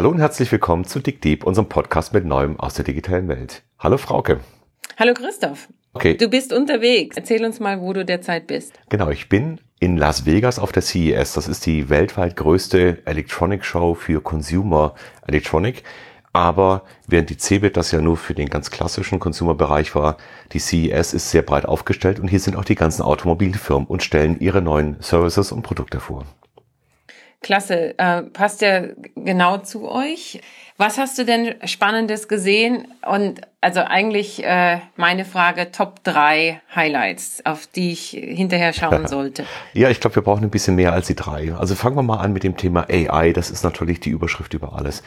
Hallo und herzlich willkommen zu Dick Deep, unserem Podcast mit Neuem aus der digitalen Welt. Hallo Frauke. Hallo Christoph. Okay. Du bist unterwegs. Erzähl uns mal, wo du derzeit bist. Genau, ich bin in Las Vegas auf der CES. Das ist die weltweit größte Electronic Show für Consumer Electronic. Aber während die CeBIT das ja nur für den ganz klassischen Consumer-Bereich war, die CES ist sehr breit aufgestellt und hier sind auch die ganzen Automobilfirmen und stellen ihre neuen Services und Produkte vor. Klasse, äh, passt ja genau zu euch. Was hast du denn Spannendes gesehen? Und also eigentlich äh, meine Frage, Top 3 Highlights, auf die ich hinterher schauen sollte. ja, ich glaube, wir brauchen ein bisschen mehr als die drei. Also fangen wir mal an mit dem Thema AI. Das ist natürlich die Überschrift über alles.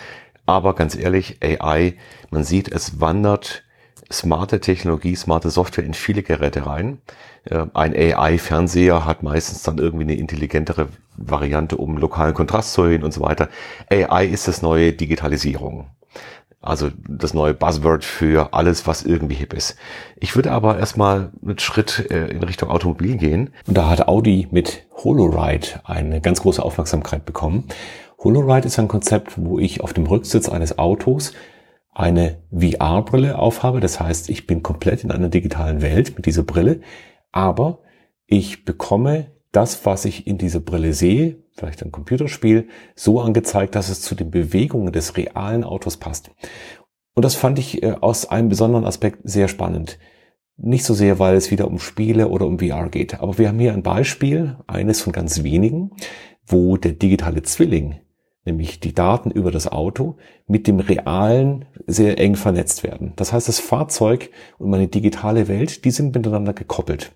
Aber ganz ehrlich, AI, man sieht, es wandert smarte Technologie, smarte Software in viele Geräte rein. Äh, ein AI-Fernseher hat meistens dann irgendwie eine intelligentere Variante, um lokalen Kontrast zu erhöhen und so weiter. AI ist das neue Digitalisierung. Also das neue Buzzword für alles, was irgendwie hip ist. Ich würde aber erstmal einen Schritt äh, in Richtung Automobil gehen. Und da hat Audi mit HoloRide eine ganz große Aufmerksamkeit bekommen. HoloRide ist ein Konzept, wo ich auf dem Rücksitz eines Autos eine VR-Brille aufhabe. Das heißt, ich bin komplett in einer digitalen Welt mit dieser Brille, aber ich bekomme das, was ich in dieser Brille sehe, vielleicht ein Computerspiel, so angezeigt, dass es zu den Bewegungen des realen Autos passt. Und das fand ich äh, aus einem besonderen Aspekt sehr spannend. Nicht so sehr, weil es wieder um Spiele oder um VR geht, aber wir haben hier ein Beispiel, eines von ganz wenigen, wo der digitale Zwilling nämlich die Daten über das Auto, mit dem realen sehr eng vernetzt werden. Das heißt, das Fahrzeug und meine digitale Welt, die sind miteinander gekoppelt.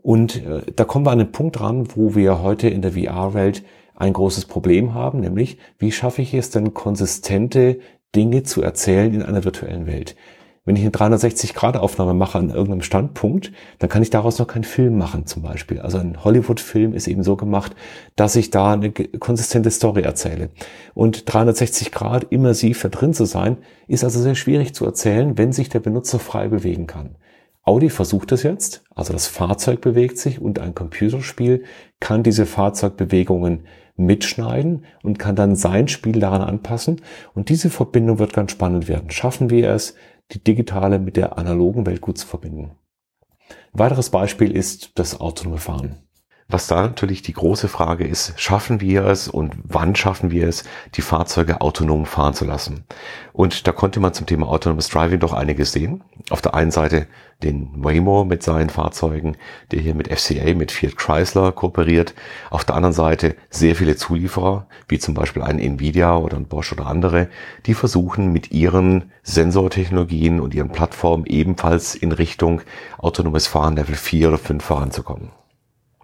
Und äh, da kommen wir an den Punkt ran, wo wir heute in der VR-Welt ein großes Problem haben, nämlich wie schaffe ich es denn konsistente Dinge zu erzählen in einer virtuellen Welt? Wenn ich eine 360-Grad-Aufnahme mache an irgendeinem Standpunkt, dann kann ich daraus noch keinen Film machen zum Beispiel. Also ein Hollywood-Film ist eben so gemacht, dass ich da eine konsistente Story erzähle. Und 360 Grad immersiv da drin zu sein, ist also sehr schwierig zu erzählen, wenn sich der Benutzer frei bewegen kann. Audi versucht es jetzt, also das Fahrzeug bewegt sich und ein Computerspiel kann diese Fahrzeugbewegungen mitschneiden und kann dann sein Spiel daran anpassen. Und diese Verbindung wird ganz spannend werden. Schaffen wir es, die digitale mit der analogen Welt gut zu verbinden. Ein weiteres Beispiel ist das autonome Fahren. Was da natürlich die große Frage ist, schaffen wir es und wann schaffen wir es, die Fahrzeuge autonom fahren zu lassen? Und da konnte man zum Thema Autonomous Driving doch einiges sehen. Auf der einen Seite den Waymo mit seinen Fahrzeugen, der hier mit FCA, mit Fiat Chrysler kooperiert. Auf der anderen Seite sehr viele Zulieferer, wie zum Beispiel ein Nvidia oder ein Bosch oder andere, die versuchen mit ihren Sensortechnologien und ihren Plattformen ebenfalls in Richtung autonomes Fahren Level 4 oder 5 voranzukommen.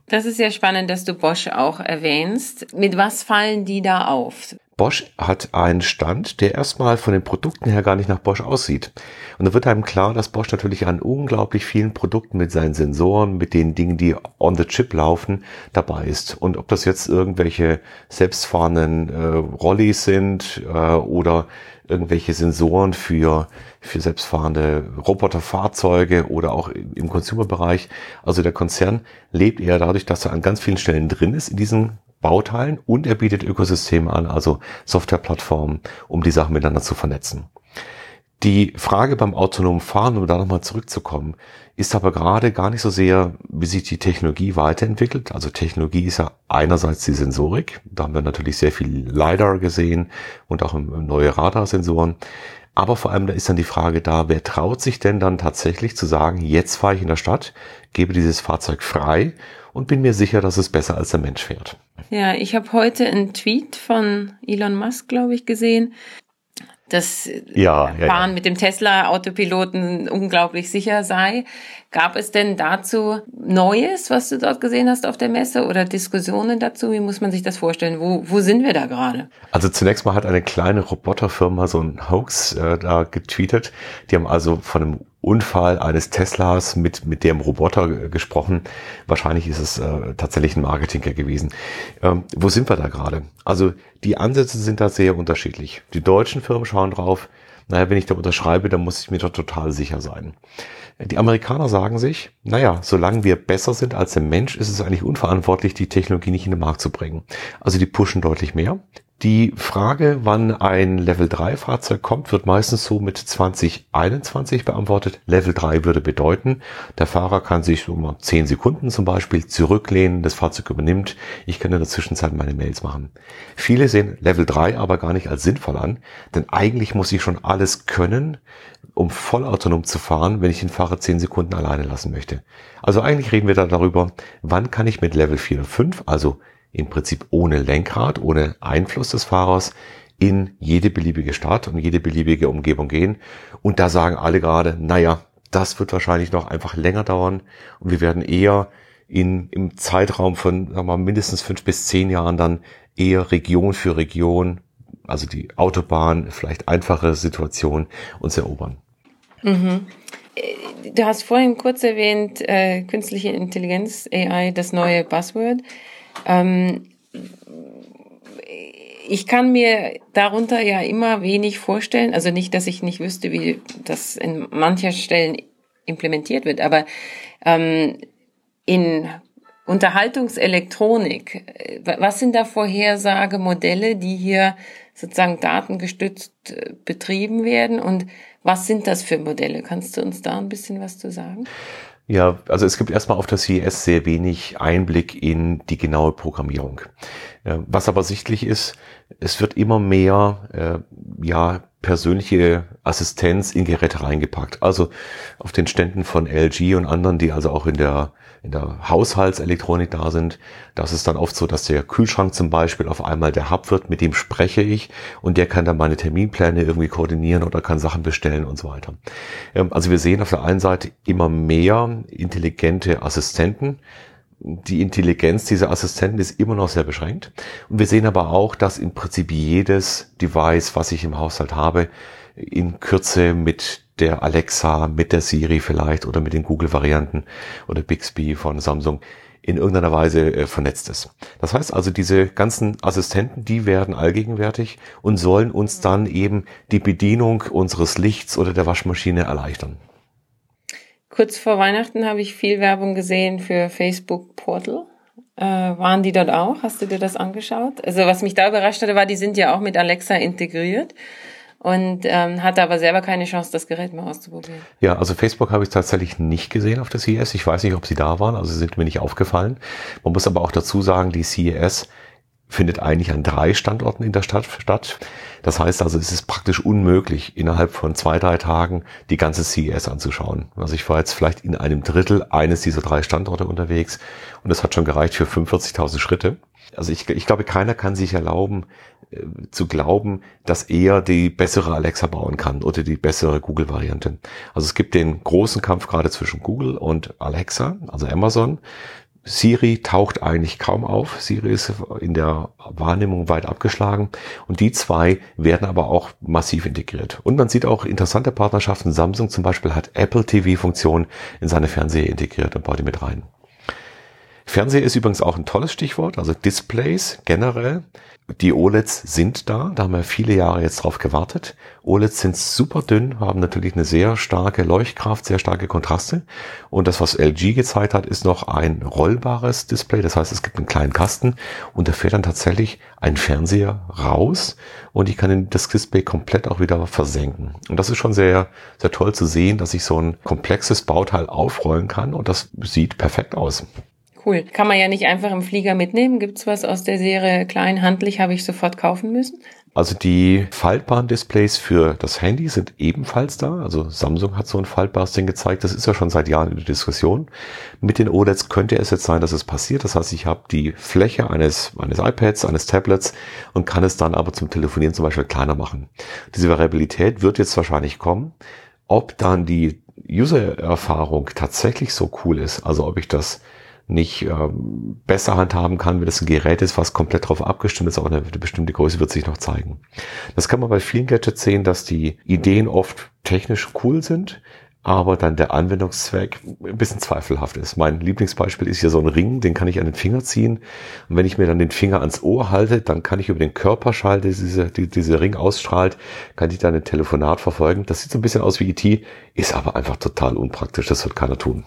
Das ist ja spannend, dass du Bosch auch erwähnst. Mit was fallen die da auf? Bosch hat einen Stand, der erstmal von den Produkten her gar nicht nach Bosch aussieht. Und da wird einem klar, dass Bosch natürlich an unglaublich vielen Produkten mit seinen Sensoren, mit den Dingen, die on the chip laufen, dabei ist. Und ob das jetzt irgendwelche selbstfahrenden äh, Rollis sind äh, oder irgendwelche Sensoren für, für selbstfahrende Roboterfahrzeuge oder auch im Consumer-Bereich. Also der Konzern lebt eher dadurch, dass er an ganz vielen Stellen drin ist in diesen Bauteilen und er bietet Ökosysteme an, also Softwareplattformen, um die Sachen miteinander zu vernetzen. Die Frage beim autonomen Fahren, um da nochmal zurückzukommen, ist aber gerade gar nicht so sehr, wie sich die Technologie weiterentwickelt. Also Technologie ist ja einerseits die Sensorik. Da haben wir natürlich sehr viel LiDAR gesehen und auch neue Radarsensoren. Aber vor allem da ist dann die Frage da, wer traut sich denn dann tatsächlich zu sagen, jetzt fahre ich in der Stadt, gebe dieses Fahrzeug frei und bin mir sicher, dass es besser als der Mensch fährt. Ja, ich habe heute einen Tweet von Elon Musk, glaube ich, gesehen, dass ja, ja, Fahren ja. mit dem Tesla-Autopiloten unglaublich sicher sei. Gab es denn dazu Neues, was du dort gesehen hast auf der Messe oder Diskussionen dazu? Wie muss man sich das vorstellen? Wo, wo sind wir da gerade? Also zunächst mal hat eine kleine Roboterfirma so ein Hoax äh, da getweetet. Die haben also von einem Unfall eines Teslas mit, mit dem Roboter gesprochen. Wahrscheinlich ist es äh, tatsächlich ein Marketinger gewesen. Ähm, wo sind wir da gerade? Also die Ansätze sind da sehr unterschiedlich. Die deutschen Firmen schauen drauf, naja, wenn ich da unterschreibe, dann muss ich mir doch total sicher sein. Die Amerikaner sagen sich, naja, solange wir besser sind als der Mensch, ist es eigentlich unverantwortlich, die Technologie nicht in den Markt zu bringen. Also die pushen deutlich mehr. Die Frage, wann ein Level 3 Fahrzeug kommt, wird meistens so mit 2021 beantwortet. Level 3 würde bedeuten, der Fahrer kann sich so mal 10 Sekunden zum Beispiel zurücklehnen, das Fahrzeug übernimmt. Ich kann in der Zwischenzeit meine Mails machen. Viele sehen Level 3 aber gar nicht als sinnvoll an, denn eigentlich muss ich schon alles können, um vollautonom zu fahren, wenn ich den Fahrer 10 Sekunden alleine lassen möchte. Also eigentlich reden wir da darüber, wann kann ich mit Level 4 und 5, also im Prinzip ohne Lenkrad, ohne Einfluss des Fahrers in jede beliebige Stadt und jede beliebige Umgebung gehen. Und da sagen alle gerade, naja, das wird wahrscheinlich noch einfach länger dauern und wir werden eher in, im Zeitraum von sagen wir mal, mindestens fünf bis zehn Jahren dann eher Region für Region, also die Autobahn, vielleicht einfache Situation uns erobern. Mhm. Äh, du hast vorhin kurz erwähnt, äh, künstliche Intelligenz, AI, das neue Buzzword. Ähm, ich kann mir darunter ja immer wenig vorstellen, also nicht, dass ich nicht wüsste, wie das in mancher Stellen implementiert wird, aber ähm, in Unterhaltungselektronik, äh, was sind da Vorhersagemodelle, die hier sozusagen datengestützt äh, betrieben werden und was sind das für Modelle? Kannst du uns da ein bisschen was zu sagen? Ja, also es gibt erstmal auf der CES sehr wenig Einblick in die genaue Programmierung. Was aber sichtlich ist, es wird immer mehr äh, ja persönliche Assistenz in Geräte reingepackt. Also auf den Ständen von LG und anderen, die also auch in der in der Haushaltselektronik da sind. Das ist dann oft so, dass der Kühlschrank zum Beispiel auf einmal der Hub wird, mit dem spreche ich und der kann dann meine Terminpläne irgendwie koordinieren oder kann Sachen bestellen und so weiter. Ähm, also wir sehen auf der einen Seite immer mehr intelligente Assistenten, die Intelligenz dieser Assistenten ist immer noch sehr beschränkt. Und wir sehen aber auch, dass im Prinzip jedes Device, was ich im Haushalt habe, in Kürze mit der Alexa, mit der Siri vielleicht oder mit den Google-Varianten oder Bixby von Samsung in irgendeiner Weise äh, vernetzt ist. Das heißt also, diese ganzen Assistenten, die werden allgegenwärtig und sollen uns dann eben die Bedienung unseres Lichts oder der Waschmaschine erleichtern. Kurz vor Weihnachten habe ich viel Werbung gesehen für Facebook Portal. Äh, waren die dort auch? Hast du dir das angeschaut? Also was mich da überrascht hatte, war, die sind ja auch mit Alexa integriert und ähm, hatte aber selber keine Chance, das Gerät mal auszuprobieren. Ja, also Facebook habe ich tatsächlich nicht gesehen auf der CES. Ich weiß nicht, ob sie da waren, also sind mir nicht aufgefallen. Man muss aber auch dazu sagen, die CES findet eigentlich an drei Standorten in der Stadt statt. Das heißt also, es ist praktisch unmöglich, innerhalb von zwei, drei Tagen die ganze CES anzuschauen. Also ich war jetzt vielleicht in einem Drittel eines dieser drei Standorte unterwegs und das hat schon gereicht für 45.000 Schritte. Also ich, ich glaube, keiner kann sich erlauben, zu glauben, dass er die bessere Alexa bauen kann oder die bessere Google-Variante. Also es gibt den großen Kampf gerade zwischen Google und Alexa, also Amazon. Siri taucht eigentlich kaum auf. Siri ist in der Wahrnehmung weit abgeschlagen. Und die zwei werden aber auch massiv integriert. Und man sieht auch interessante Partnerschaften. Samsung zum Beispiel hat Apple TV-Funktion in seine Fernseher integriert und baut die mit rein. Fernseher ist übrigens auch ein tolles Stichwort, also Displays generell. Die OLEDs sind da, da haben wir viele Jahre jetzt drauf gewartet. OLEDs sind super dünn, haben natürlich eine sehr starke Leuchtkraft, sehr starke Kontraste. Und das, was LG gezeigt hat, ist noch ein rollbares Display. Das heißt, es gibt einen kleinen Kasten und da fährt dann tatsächlich ein Fernseher raus und ich kann das Display komplett auch wieder versenken. Und das ist schon sehr, sehr toll zu sehen, dass ich so ein komplexes Bauteil aufrollen kann und das sieht perfekt aus. Cool. Kann man ja nicht einfach im Flieger mitnehmen. Gibt's was aus der Serie klein handlich, habe ich sofort kaufen müssen? Also die faltbaren Displays für das Handy sind ebenfalls da. Also Samsung hat so ein faltbares Ding gezeigt. Das ist ja schon seit Jahren in der Diskussion. Mit den OLEDs könnte es jetzt sein, dass es passiert. Das heißt, ich habe die Fläche eines, eines iPads, eines Tablets und kann es dann aber zum Telefonieren zum Beispiel kleiner machen. Diese Variabilität wird jetzt wahrscheinlich kommen. Ob dann die User-Erfahrung tatsächlich so cool ist, also ob ich das nicht ähm, besser handhaben kann, wenn das ein Gerät ist, was komplett darauf abgestimmt ist, aber eine, eine bestimmte Größe wird sich noch zeigen. Das kann man bei vielen Gadgets sehen, dass die Ideen oft technisch cool sind, aber dann der Anwendungszweck ein bisschen zweifelhaft ist. Mein Lieblingsbeispiel ist hier so ein Ring, den kann ich an den Finger ziehen. Und wenn ich mir dann den Finger ans Ohr halte, dann kann ich über den Körperschall, der diese, die, diese Ring ausstrahlt, kann ich dann ein Telefonat verfolgen. Das sieht so ein bisschen aus wie IT, e ist aber einfach total unpraktisch. Das wird keiner tun.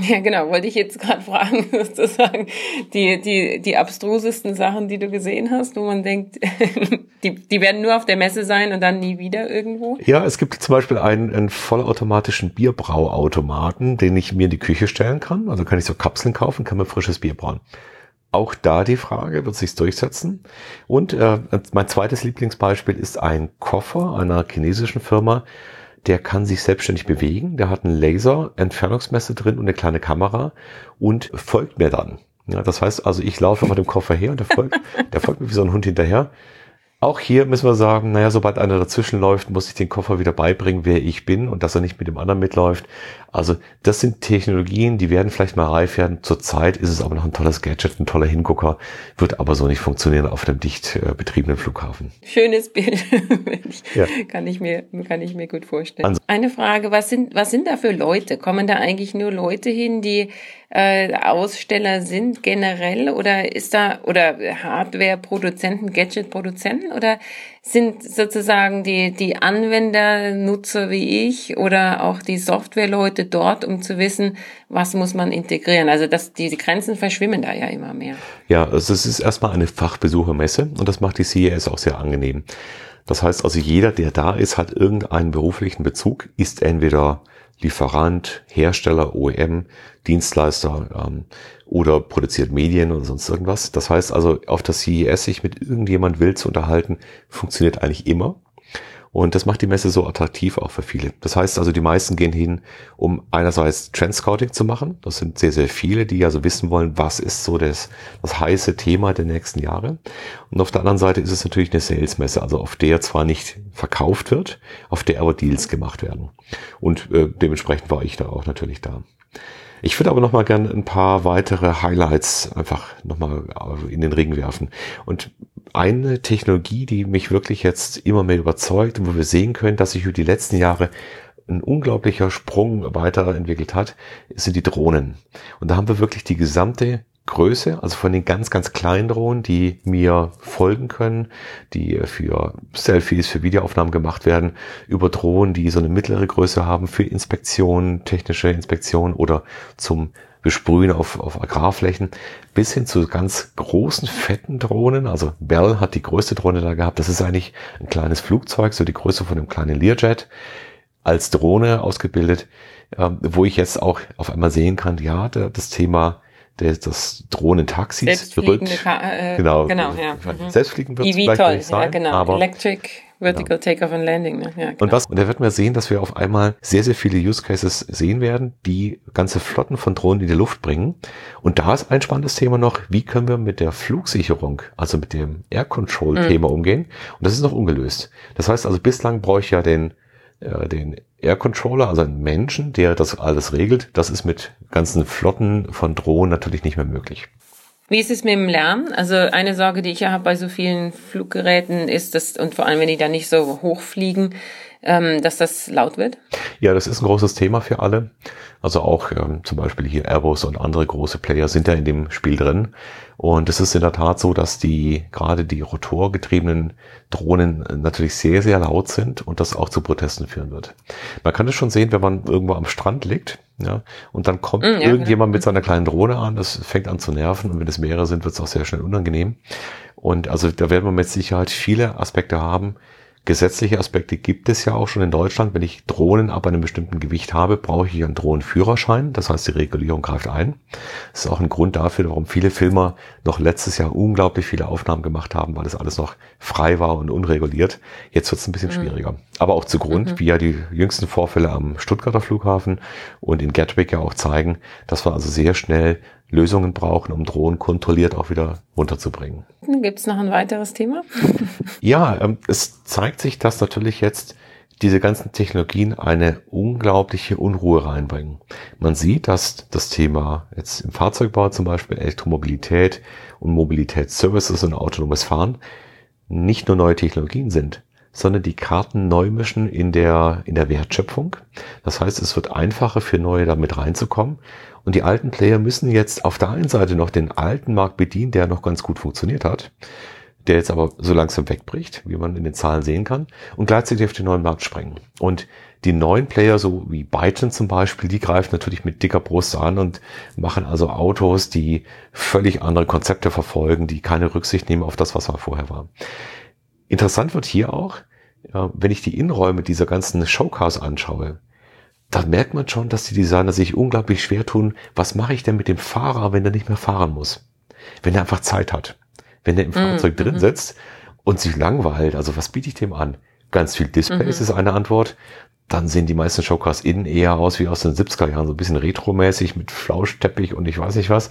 Ja, genau, wollte ich jetzt gerade fragen, sozusagen, die, die, die abstrusesten Sachen, die du gesehen hast, wo man denkt, die, die werden nur auf der Messe sein und dann nie wieder irgendwo? Ja, es gibt zum Beispiel einen, einen vollautomatischen Bierbrauautomaten, den ich mir in die Küche stellen kann. Also kann ich so Kapseln kaufen, kann mir frisches Bier brauen. Auch da die Frage, wird sich's durchsetzen? Und äh, mein zweites Lieblingsbeispiel ist ein Koffer einer chinesischen Firma, der kann sich selbstständig bewegen, der hat einen Laser, Entfernungsmesser drin und eine kleine Kamera und folgt mir dann. Ja, das heißt also, ich laufe mit dem Koffer her und der folgt, der folgt mir wie so ein Hund hinterher. Auch hier müssen wir sagen, naja, sobald einer dazwischen läuft, muss ich den Koffer wieder beibringen, wer ich bin und dass er nicht mit dem anderen mitläuft. Also das sind Technologien, die werden vielleicht mal reif werden. Zurzeit ist es aber noch ein tolles Gadget, ein toller Hingucker, wird aber so nicht funktionieren auf einem dicht äh, betriebenen Flughafen. Schönes Bild, ja. kann ich mir kann ich mir gut vorstellen. Also, Eine Frage: Was sind was sind da für Leute? Kommen da eigentlich nur Leute hin, die äh, Aussteller sind generell oder ist da oder Hardware-Produzenten, Gadget-Produzenten oder sind sozusagen die die Anwender, Nutzer wie ich oder auch die Software-Leute dort, um zu wissen, was muss man integrieren? Also dass die, die Grenzen verschwimmen da ja immer mehr. Ja, also es ist erstmal eine Fachbesuchermesse und das macht die CES auch sehr angenehm. Das heißt also, jeder, der da ist, hat irgendeinen beruflichen Bezug, ist entweder Lieferant, Hersteller, OEM, Dienstleister ähm, oder produziert Medien oder sonst irgendwas. Das heißt also, auf der CES sich mit irgendjemand wild zu unterhalten, funktioniert eigentlich immer. Und das macht die Messe so attraktiv auch für viele. Das heißt also, die meisten gehen hin, um einerseits Trend Scouting zu machen. Das sind sehr, sehr viele, die also wissen wollen, was ist so das, das heiße Thema der nächsten Jahre. Und auf der anderen Seite ist es natürlich eine Sales-Messe, also auf der zwar nicht verkauft wird, auf der aber Deals gemacht werden. Und äh, dementsprechend war ich da auch natürlich da. Ich würde aber noch mal gerne ein paar weitere Highlights einfach noch mal in den Ring werfen. Und eine Technologie, die mich wirklich jetzt immer mehr überzeugt und wo wir sehen können, dass sich über die letzten Jahre ein unglaublicher Sprung weiterentwickelt hat, sind die Drohnen. Und da haben wir wirklich die gesamte Größe, also von den ganz, ganz kleinen Drohnen, die mir folgen können, die für Selfies, für Videoaufnahmen gemacht werden, über Drohnen, die so eine mittlere Größe haben für Inspektionen, technische Inspektionen oder zum Besprühen auf, auf Agrarflächen, bis hin zu ganz großen, fetten Drohnen. Also Bell hat die größte Drohne da gehabt. Das ist eigentlich ein kleines Flugzeug, so die Größe von einem kleinen Learjet, als Drohne ausgebildet, äh, wo ich jetzt auch auf einmal sehen kann, ja, das Thema des, das Drohnentaxis rückt. Äh, genau, genau ja. Mhm. Selbstfliegen wird es vielleicht toll, sein, ja, genau. aber Electric Vertical genau. Takeoff and Landing. Ne? Ja, genau. Und was? Und da wird man sehen, dass wir auf einmal sehr, sehr viele Use Cases sehen werden, die ganze Flotten von Drohnen in die Luft bringen. Und da ist ein spannendes Thema noch, wie können wir mit der Flugsicherung, also mit dem Air Control Thema mhm. umgehen? Und das ist noch ungelöst. Das heißt also, bislang brauche ich ja den äh, den Air Controller, also einen Menschen, der das alles regelt. Das ist mit ganzen Flotten von Drohnen natürlich nicht mehr möglich. Wie ist es mit dem Lärm? Also eine Sorge, die ich ja habe bei so vielen Fluggeräten ist, dass, und vor allem wenn die da nicht so hoch fliegen, ähm, dass das laut wird? Ja, das ist ein großes Thema für alle. Also auch ähm, zum Beispiel hier Airbus und andere große Player sind da in dem Spiel drin. Und es ist in der Tat so, dass die gerade die rotorgetriebenen Drohnen natürlich sehr, sehr laut sind und das auch zu Protesten führen wird. Man kann es schon sehen, wenn man irgendwo am Strand liegt, ja, und dann kommt mm, ja, irgendjemand genau. mit seiner kleinen Drohne an, das fängt an zu nerven und wenn es mehrere sind, wird es auch sehr schnell unangenehm. Und also da werden wir mit Sicherheit viele Aspekte haben, Gesetzliche Aspekte gibt es ja auch schon in Deutschland. Wenn ich Drohnen ab einem bestimmten Gewicht habe, brauche ich einen Drohnenführerschein. Das heißt, die Regulierung greift ein. Das ist auch ein Grund dafür, warum viele Filmer noch letztes Jahr unglaublich viele Aufnahmen gemacht haben, weil das alles noch frei war und unreguliert. Jetzt wird es ein bisschen mhm. schwieriger. Aber auch zu Grund, mhm. wie ja die jüngsten Vorfälle am Stuttgarter Flughafen und in Gatwick ja auch zeigen, dass wir also sehr schnell Lösungen brauchen, um Drohnen kontrolliert auch wieder runterzubringen. Gibt es noch ein weiteres Thema? ja, ähm, es zeigt sich, dass natürlich jetzt diese ganzen Technologien eine unglaubliche Unruhe reinbringen. Man sieht, dass das Thema jetzt im Fahrzeugbau zum Beispiel Elektromobilität und Mobilitätsservices und autonomes Fahren nicht nur neue Technologien sind, sondern die Karten neu mischen in der, in der Wertschöpfung. Das heißt, es wird einfacher für neue damit reinzukommen und die alten Player müssen jetzt auf der einen Seite noch den alten Markt bedienen, der noch ganz gut funktioniert hat. der jetzt aber so langsam wegbricht, wie man in den Zahlen sehen kann, und gleichzeitig auf den neuen Markt sprengen. Und die neuen Player, so wie Byton zum Beispiel, die greifen natürlich mit dicker Brust an und machen also Autos, die völlig andere Konzepte verfolgen, die keine Rücksicht nehmen auf das, was mal vorher war. Interessant wird hier auch, wenn ich die Innenräume dieser ganzen Showcars anschaue, dann merkt man schon, dass die Designer sich unglaublich schwer tun, was mache ich denn mit dem Fahrer, wenn er nicht mehr fahren muss? Wenn er einfach Zeit hat. Wenn er im mhm. Fahrzeug drin mhm. sitzt und sich langweilt, also was biete ich dem an? Ganz viel Displays mhm. ist eine Antwort dann sehen die meisten Showcars innen eher aus wie aus den 70er Jahren, so ein bisschen retromäßig mit Flauschteppich und ich weiß nicht was.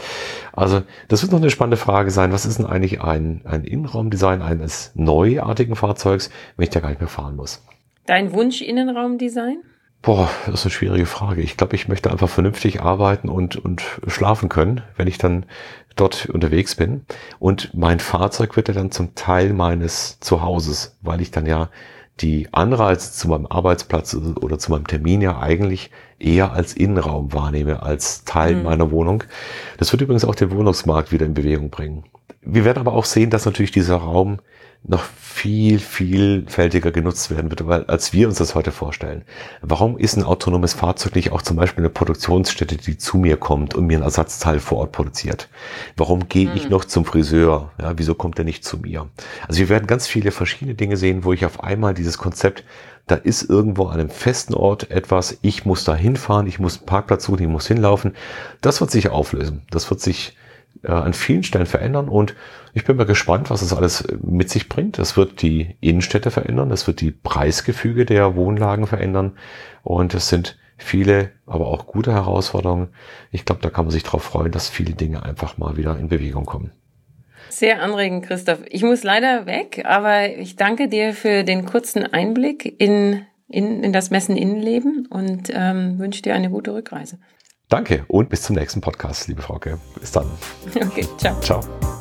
Also das wird noch eine spannende Frage sein. Was ist denn eigentlich ein, ein Innenraumdesign eines neuartigen Fahrzeugs, wenn ich da gar nicht mehr fahren muss? Dein Wunsch Innenraumdesign? Boah, das ist eine schwierige Frage. Ich glaube, ich möchte einfach vernünftig arbeiten und, und schlafen können, wenn ich dann dort unterwegs bin. Und mein Fahrzeug wird ja dann zum Teil meines Zuhauses, weil ich dann ja die Anreize zu meinem Arbeitsplatz oder zu meinem Termin ja eigentlich eher als Innenraum wahrnehme, als Teil mhm. meiner Wohnung. Das wird übrigens auch den Wohnungsmarkt wieder in Bewegung bringen. Wir werden aber auch sehen, dass natürlich dieser Raum noch viel, vielfältiger genutzt werden wird, weil, als wir uns das heute vorstellen. Warum ist ein autonomes Fahrzeug nicht auch zum Beispiel eine Produktionsstätte, die zu mir kommt und mir ein Ersatzteil vor Ort produziert? Warum gehe ich hm. noch zum Friseur? Ja, wieso kommt er nicht zu mir? Also wir werden ganz viele verschiedene Dinge sehen, wo ich auf einmal dieses Konzept da ist irgendwo an einem festen Ort etwas, ich muss da hinfahren, ich muss einen Parkplatz suchen, ich muss hinlaufen. Das wird sich auflösen. Das wird sich äh, an vielen Stellen verändern und ich bin mal gespannt, was das alles mit sich bringt. Es wird die Innenstädte verändern, es wird die Preisgefüge der Wohnlagen verändern und es sind viele, aber auch gute Herausforderungen. Ich glaube, da kann man sich darauf freuen, dass viele Dinge einfach mal wieder in Bewegung kommen. Sehr anregend, Christoph. Ich muss leider weg, aber ich danke dir für den kurzen Einblick in, in, in das Messen-Innenleben und ähm, wünsche dir eine gute Rückreise. Danke und bis zum nächsten Podcast, liebe Frauke. Bis dann. Okay, ciao. Ciao.